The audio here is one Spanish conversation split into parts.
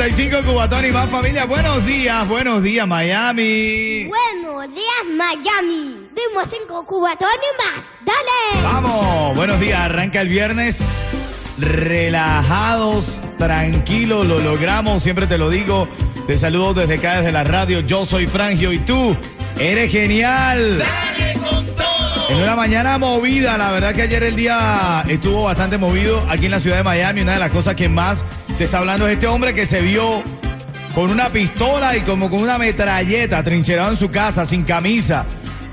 95 Cubatón y más familia. Buenos días, buenos días Miami. Buenos días, Miami. Vimos cinco cubatones más. ¡Dale! Vamos, buenos días. Arranca el viernes. Relajados, tranquilos, lo logramos. Siempre te lo digo. Te saludo desde acá, desde la radio. Yo soy Frangio y tú eres genial. En una mañana movida, la verdad que ayer el día estuvo bastante movido aquí en la ciudad de Miami. Una de las cosas que más se está hablando es este hombre que se vio con una pistola y como con una metralleta trincherado en su casa, sin camisa.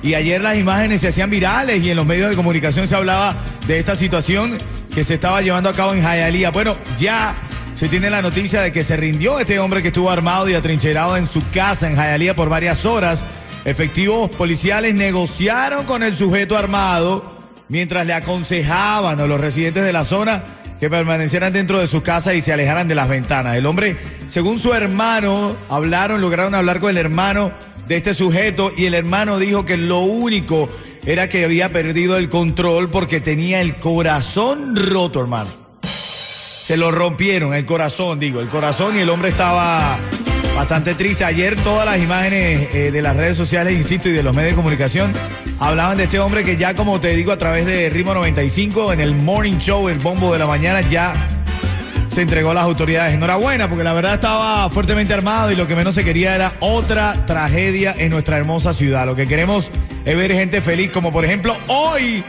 Y ayer las imágenes se hacían virales y en los medios de comunicación se hablaba de esta situación que se estaba llevando a cabo en Hialeah. Bueno, ya se tiene la noticia de que se rindió este hombre que estuvo armado y atrincherado en su casa en Hialeah por varias horas. Efectivos policiales negociaron con el sujeto armado mientras le aconsejaban a los residentes de la zona que permanecieran dentro de su casa y se alejaran de las ventanas. El hombre, según su hermano, hablaron, lograron hablar con el hermano de este sujeto y el hermano dijo que lo único era que había perdido el control porque tenía el corazón roto, hermano. Se lo rompieron, el corazón, digo, el corazón y el hombre estaba bastante triste. Ayer todas las imágenes eh, de las redes sociales, insisto, y de los medios de comunicación hablaban de este hombre que ya, como te digo, a través de Ritmo 95, en el Morning Show, el bombo de la mañana, ya se entregó a las autoridades. Enhorabuena, porque la verdad estaba fuertemente armado y lo que menos se quería era otra tragedia en nuestra hermosa ciudad. Lo que queremos es ver gente feliz, como por ejemplo hoy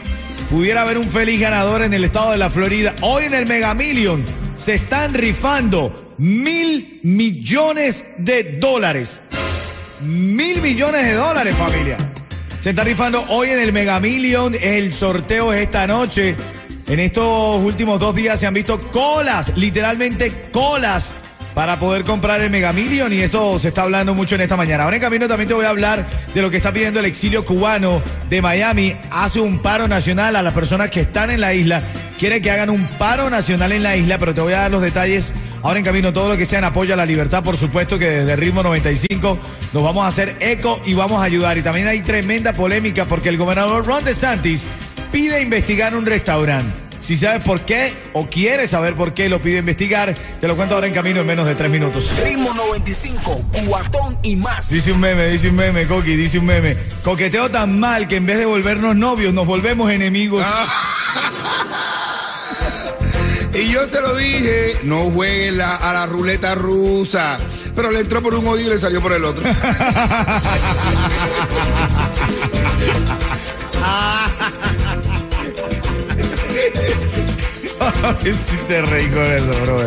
pudiera haber un feliz ganador en el estado de la Florida. Hoy en el Mega Million se están rifando mil millones de dólares. Mil millones de dólares, familia. Se está rifando hoy en el Mega Million. El sorteo es esta noche. En estos últimos dos días se han visto colas, literalmente colas, para poder comprar el Mega Million. Y esto se está hablando mucho en esta mañana. Ahora en camino también te voy a hablar de lo que está pidiendo el exilio cubano de Miami. Hace un paro nacional a las personas que están en la isla. Quiere que hagan un paro nacional en la isla, pero te voy a dar los detalles Ahora en camino todo lo que sea en apoyo a la libertad, por supuesto que desde Ritmo 95 nos vamos a hacer eco y vamos a ayudar. Y también hay tremenda polémica porque el gobernador Ron DeSantis pide investigar un restaurante. Si sabes por qué o quieres saber por qué lo pide investigar, te lo cuento ahora en camino en menos de tres minutos. Ritmo 95, cuatón y más. Dice un meme, dice un meme, Coqui, dice un meme. Coqueteo tan mal que en vez de volvernos novios nos volvemos enemigos. Y yo se lo dije, no jueguen la- a la ruleta rusa. Pero le entró por un oído y le salió por el otro. sí te reí con eso, bro.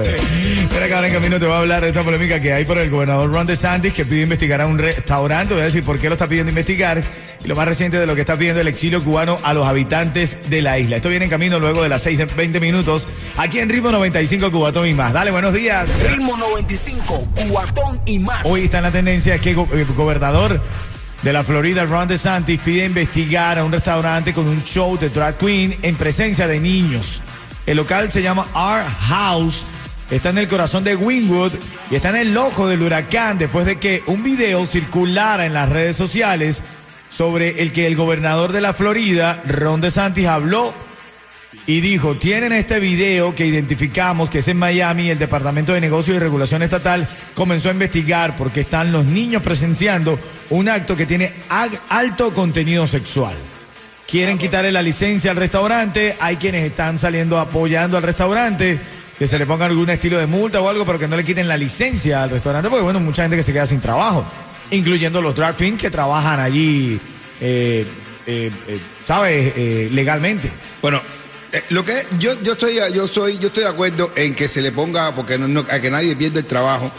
Que ahora en camino te voy a hablar de esta polémica que hay por el gobernador Ron DeSantis que pide investigar a un restaurante. Voy a decir por qué lo está pidiendo investigar. Y lo más reciente de lo que está pidiendo el exilio cubano a los habitantes de la isla. Esto viene en camino luego de las 6 de 20 minutos aquí en Ritmo 95 Cubatón y más. Dale, buenos días. Ritmo 95, cuatón y más. Hoy está en la tendencia que go- el gobernador de la Florida, Ron DeSantis, pide investigar a un restaurante con un show de drag queen en presencia de niños. El local se llama Art House, está en el corazón de Wynwood y está en el ojo del huracán después de que un video circulara en las redes sociales sobre el que el gobernador de la Florida, Ron DeSantis, habló y dijo, tienen este video que identificamos que es en Miami, el Departamento de Negocios y Regulación Estatal comenzó a investigar porque están los niños presenciando un acto que tiene alto contenido sexual. Quieren quitarle la licencia al restaurante, hay quienes están saliendo apoyando al restaurante, que se le ponga algún estilo de multa o algo, pero que no le quiten la licencia al restaurante, porque bueno, mucha gente que se queda sin trabajo, incluyendo los drag queens que trabajan allí, eh, eh, eh, ¿sabes? Eh, legalmente. Bueno, eh, lo que yo, yo estoy yo soy yo estoy de acuerdo en que se le ponga porque no, a que nadie pierda el trabajo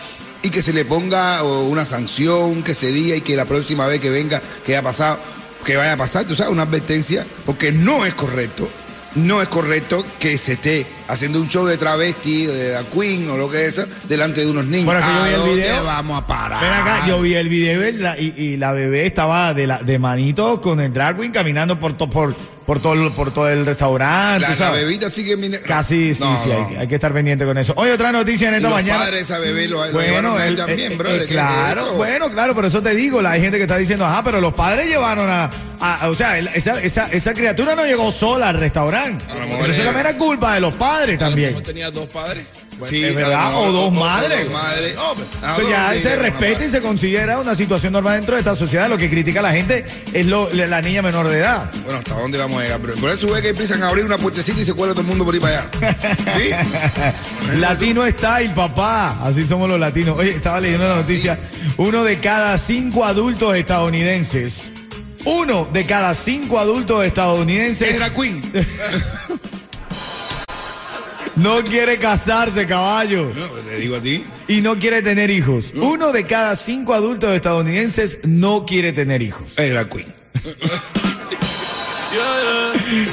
y que se le ponga una sanción que se diga y que la próxima vez que venga que haya pasado que vaya a pasar, tú sabes, una advertencia porque no es correcto no es correcto que se esté haciendo un show de travesti, de la queen o lo que sea, delante de unos niños. Bueno, es que yo ¿A vi el video. vamos a parar? Ven acá, yo vi el video y la, y, y la bebé estaba de, la, de manito con el drag queen caminando por, por, por, todo, el- por todo el restaurante. La, la bebita sigue Casi, sí, No, sí, no. hay, hay que estar pendiente con eso. Oye, otra noticia en Y esta los mañana. padres bebé lo, Bueno, él también, eh, bro. eh, claro, bueno, claro, pero eso te digo, la hay gente que está diciendo, ajá, pero los padres llevaron a, a- o sea, el- esa, esa, esa criatura no llegó sola al restaurante. Pero eso es- también era culpa de los padres también. tenía dos padres. Sí, es a lo verdad, o dos madres. dos madres. No, pero eso no, ya sí, se respeta y se considera una situación normal dentro de esta sociedad. Lo que critica la gente es lo, la niña menor de edad. Bueno, ¿hasta dónde vamos a llegar? Pero por eso ve que empiezan a abrir una puertecita y se cuela todo el mundo por ahí para allá. ¿Sí? Latino style, papá. Así somos los latinos. Oye, estaba leyendo la noticia. Uno de cada cinco adultos estadounidenses. Uno de cada cinco adultos estadounidenses Es la queen. no quiere casarse, caballo. No, pues te digo a ti. Y no quiere tener hijos. Uno de cada cinco adultos estadounidenses no quiere tener hijos. Es la queen.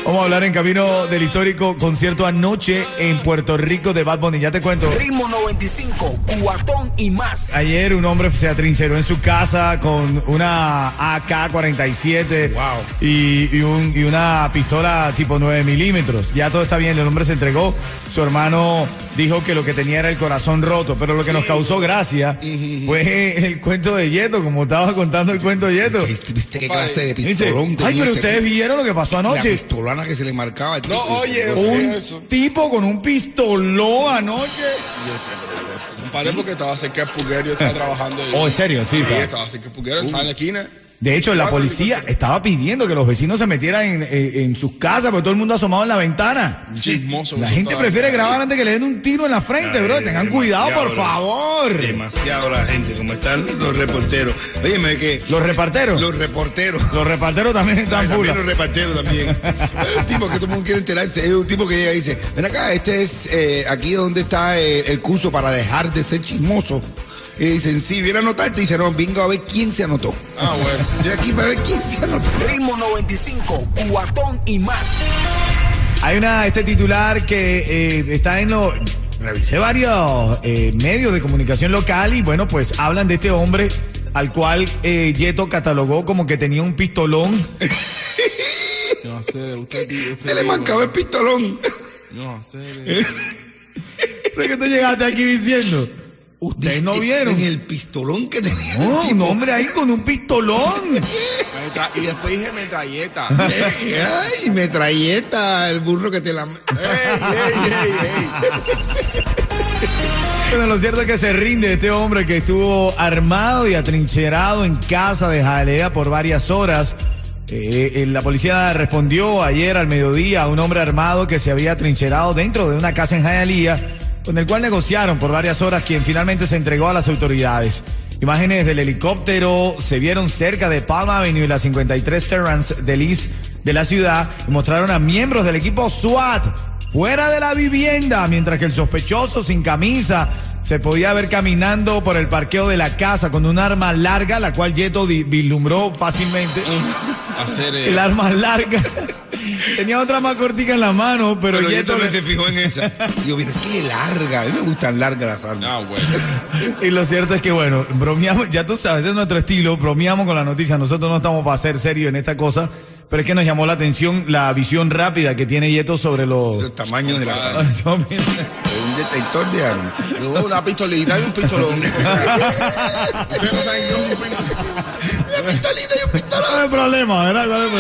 Vamos a hablar en camino del histórico concierto anoche en Puerto Rico de Bad Bunny. Ya te cuento. Ritmo 95, cuatón y más. Ayer un hombre se atrincheró en su casa con una AK-47 Wow. y, y un- y una pistola tipo 9 milímetros. Ya todo está bien, el hombre se entregó. Su hermano dijo que lo que tenía era el corazón roto, pero lo que nos causó gracia fue el cuento de Yeto, como estaba contando el cuento de Yeto. ¿Viste, viste qué clase de Dice, pistolón ay, tenía pero ustedes vieron lo que pasó La anoche. pistolana que se le marcaba. al No, tipo. oye, Un eso. tipo con un pistolón anoche. Compadre porque estaba cerca del Puguero, estaba trabajando. ahí. Oh, ¿en serio? Sí, Sí, estaba cerca del Puguero, estaba en la esquina. De hecho, la policía estaba pidiendo que los vecinos se metieran en, en- en sus casas porque todo el mundo asomado en la ventana. Chismoso. La gente prefiere grabar antes que le den un tiro en la frente, Ay, bro. Tengan cuidado, por favor. Demasiado la gente, como están los reporteros. Óyeme que. Los reparteros. Los reporteros. Los reparteros también están full. los reparteros también. Pero es un tipo que todo el mundo quiere enterarse. Es un tipo que llega y dice, ven acá, este es eh, aquí donde está eh, el curso para dejar de ser chismoso. Y dicen, sí, viene a anotarte. Y dice, no, vengo a ver quién se anotó. Ah, bueno. Estoy aquí para ver quién se anotó. Ritmo 95, cuatón y más. Hay una, este titular que eh, está en los. Revisé varios eh, medios de comunicación local y bueno, pues hablan de este hombre al cual eh, Yeto catalogó como que tenía un pistolón. Yo no sé, usted, usted Se le marcaba el pistolón. Yo no sé. ¿Pero que tú llegaste aquí diciendo? Ustedes no vieron. En el pistolón que tenía. No, el un hombre ahí con un pistolón. Y después dije metralleta. Ey, Ay, metralleta, el burro que te la. ey, ey, ey, ey. Bueno, lo cierto es que se rinde este hombre que estuvo armado y atrincherado en casa de Jalea por varias horas. Eh, eh, la policía respondió ayer al mediodía a un hombre armado que se había atrincherado dentro de una casa en Hialeah, con el cual negociaron por varias horas, quien finalmente se entregó a las autoridades. Imágenes del helicóptero se vieron cerca de Palm Avenue y la 53 Terrance del East de la ciudad y mostraron a miembros del equipo SWAT fuera de la vivienda, mientras que el sospechoso sin camisa se podía ver caminando por el parqueo de la casa con un arma larga, la cual Yeto vislumbró fácilmente. Hacer. eh, El arma larga. Tenía otra más cortica en la mano, pero, Pero Yeto Yeto no le- se fijó en esa. Digo, mira, es que larga. A mí me gustan largas las armas. Ah, bueno. Y lo cierto es que, bueno, bromeamos, ya tú sabes, es nuestro estilo, bromeamos con la noticia. Nosotros no estamos para ser serios en esta cosa, pero es que nos llamó la atención la visión rápida que tiene Yeto sobre los. El tamaño de las armas. Yo, mira, Es un detector de armas. Una pistolita y un pistolón. Una pistolita y un pistolón. no hay problema, ¿verdad? ¿Cuál es el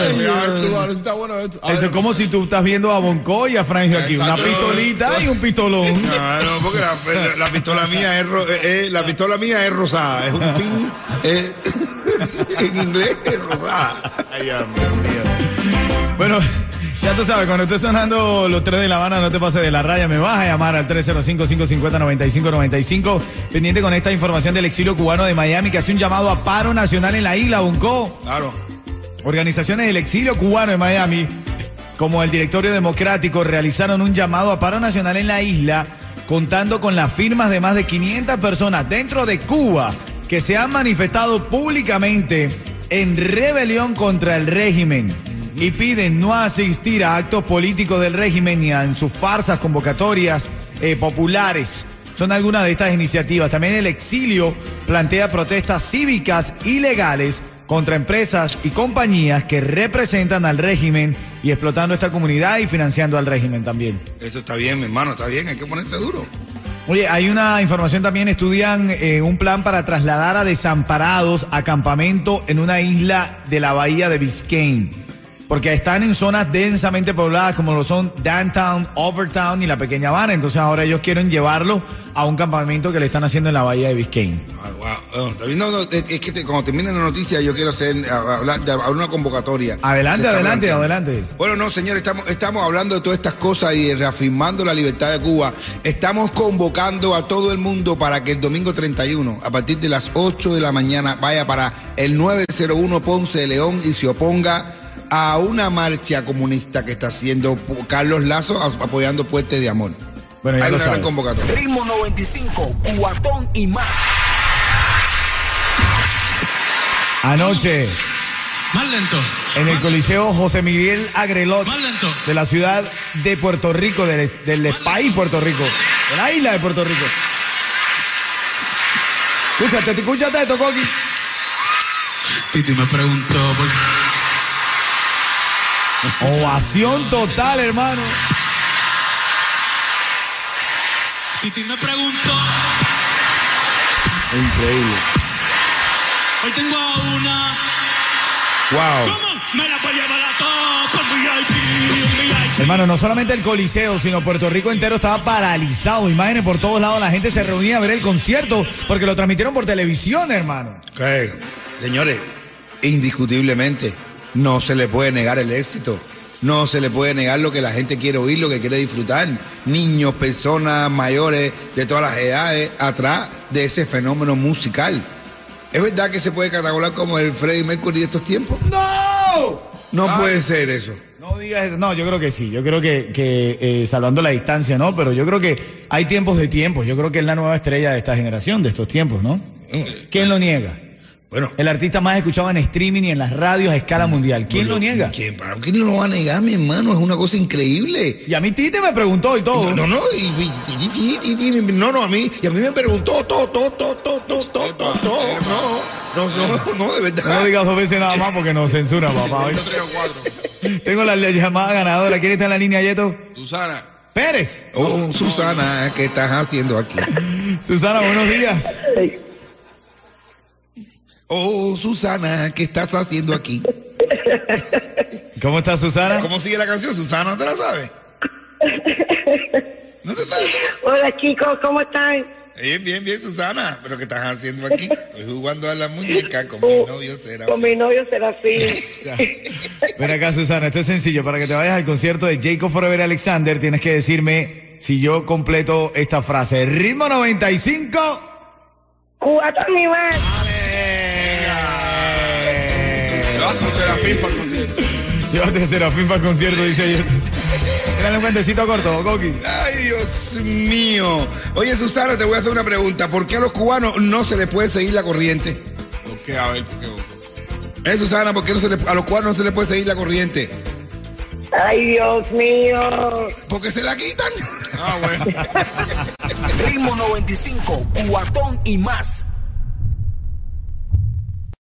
problema? Eso es como si tú estás viendo a Bonco y a Frangio aquí, una pistolita y un pistolón. No, no, porque la, la pistola mía es, ro- eh, eh, la pistola mía es rosada, es un pin, eh, en inglés es rosada. Bueno, ya tú sabes, cuando esté sonando los tres de La Habana, no te pases de la raya, me vas a llamar al 305-550-9595. Pendiente con esta información del exilio cubano de Miami que hace un llamado a paro nacional en la isla, Bonco. Claro. Organizaciones del exilio cubano de Miami, como el Directorio Democrático, realizaron un llamado a paro nacional en la isla, contando con las firmas de más de 500 personas dentro de Cuba que se han manifestado públicamente en rebelión contra el régimen. Y piden no asistir a actos políticos del régimen ni a en sus farsas convocatorias eh, populares. Son algunas de estas iniciativas. También el exilio plantea protestas cívicas ilegales contra empresas y compañías que representan al régimen y explotando esta comunidad y financiando al régimen también. Eso está bien, mi hermano, está bien, hay que ponerse duro. Oye, hay una información también, estudian eh, un plan para trasladar a desamparados a campamento en una isla de la bahía de Biscayne. Porque están en zonas densamente pobladas como lo son Downtown, Overtown y la Pequeña Habana. Entonces ahora ellos quieren llevarlo a un campamento que le están haciendo en la bahía de Biscayne. Ah, wow. No, está bien, no, no, es que te- cuando termine la noticia yo quiero hacer hablar de hablar una convocatoria. Adelante, adelante, adelante. Bueno, no, señores, estamos, estamos hablando de todas estas cosas y reafirmando la libertad de Cuba. Estamos convocando a todo el mundo para que el domingo 31, a partir de las 8 de la mañana, vaya para el 901 Ponce de León y se oponga a una marcha comunista que está haciendo Carlos Lazo apoyando Puentes de Amor. Bueno, ya Hay lo una gran sabes. convocatoria. Ritmo 95, cuatón y más. Anoche, Más lento. en el Coliseo José Miguel Agrelot Más lento. de la ciudad de Puerto Rico, del, del país Puerto Rico, de la isla de Puerto Rico. Escúchate, escúchate esto, Coqui. Titi me preguntó por Ovación total, hermano. Titi me preguntó. Increíble. Hoy tengo a una. Wow. ¿Cómo? Me la voy a llevar a todos por VIP, VIP. Hermano, no solamente el Coliseo, sino Puerto Rico entero estaba paralizado. Imágenes por todos lados, la gente se reunía a ver el concierto porque lo transmitieron por televisión, hermano. Ok, Señores, indiscutiblemente, no se le puede negar el éxito. No se le puede negar lo que la gente quiere oír, lo que quiere disfrutar. Niños, personas mayores de todas las edades, atrás de ese fenómeno musical. ¿Es verdad que se puede catalogar como el Freddie Mercury de estos tiempos? ¡No! No puede ser eso. No digas eso. No, yo creo que sí. Yo creo que, que, eh, salvando la distancia, ¿no? Pero yo creo que hay tiempos de tiempos. Yo creo que es la nueva estrella de esta generación, de estos tiempos, ¿no? ¿Quién lo niega? Bueno, El artista más escuchado en streaming y en las radios a escala mundial. ¿Quién lo niega? ¿quién, para, ¿quién lo va a negar, mi hermano? Es una cosa increíble. Y a mí Tite me preguntó y todo. No, no, no, y, y- y- y- y- y- no, no, a mí, y a mí me preguntó todo, todo, todo, todo, todo, todo, todo, todo. No, no, no, no, de No verdad. digas dos veces nada más porque nos censura, papá. Tengo la llamada ganadora. ¿Quién está en la línea, Yeto? Susana. Pérez. Oh, Susana, ¿qué estás haciendo aquí? Susana, buenos días. Oh, Susana, ¿qué estás haciendo aquí? ¿Cómo estás, Susana? ¿Cómo sigue la canción, Susana? ¿No te la sabes? ¿No te sabes? Hola chicos, ¿cómo están? Bien, bien, bien, Susana. ¿Pero qué estás haciendo aquí? Estoy jugando a la muñeca con mi novio será. Con mi novio Serafín. Ven acá, Susana, esto es sencillo. Para que te vayas al concierto de Jacob Forever Alexander, tienes que decirme si yo completo esta frase. Ritmo 95. Cuatro ni Serafín para el concierto. Llévate a Serafín para el concierto, dice ayer. Dale un cuentecito corto, Coqui. Ay, Dios mío. Oye, Susana, te voy a hacer una pregunta. ¿Por qué a los cubanos no se les puede seguir la corriente? ¿Por qué? A ver, ¿por qué? Eh, Susana, ¿por qué no se le- a los cubanos no se les puede seguir la corriente? Ay, Dios mío. Porque se la quitan. Ah, bueno. Ritmo 95, cuatón y más.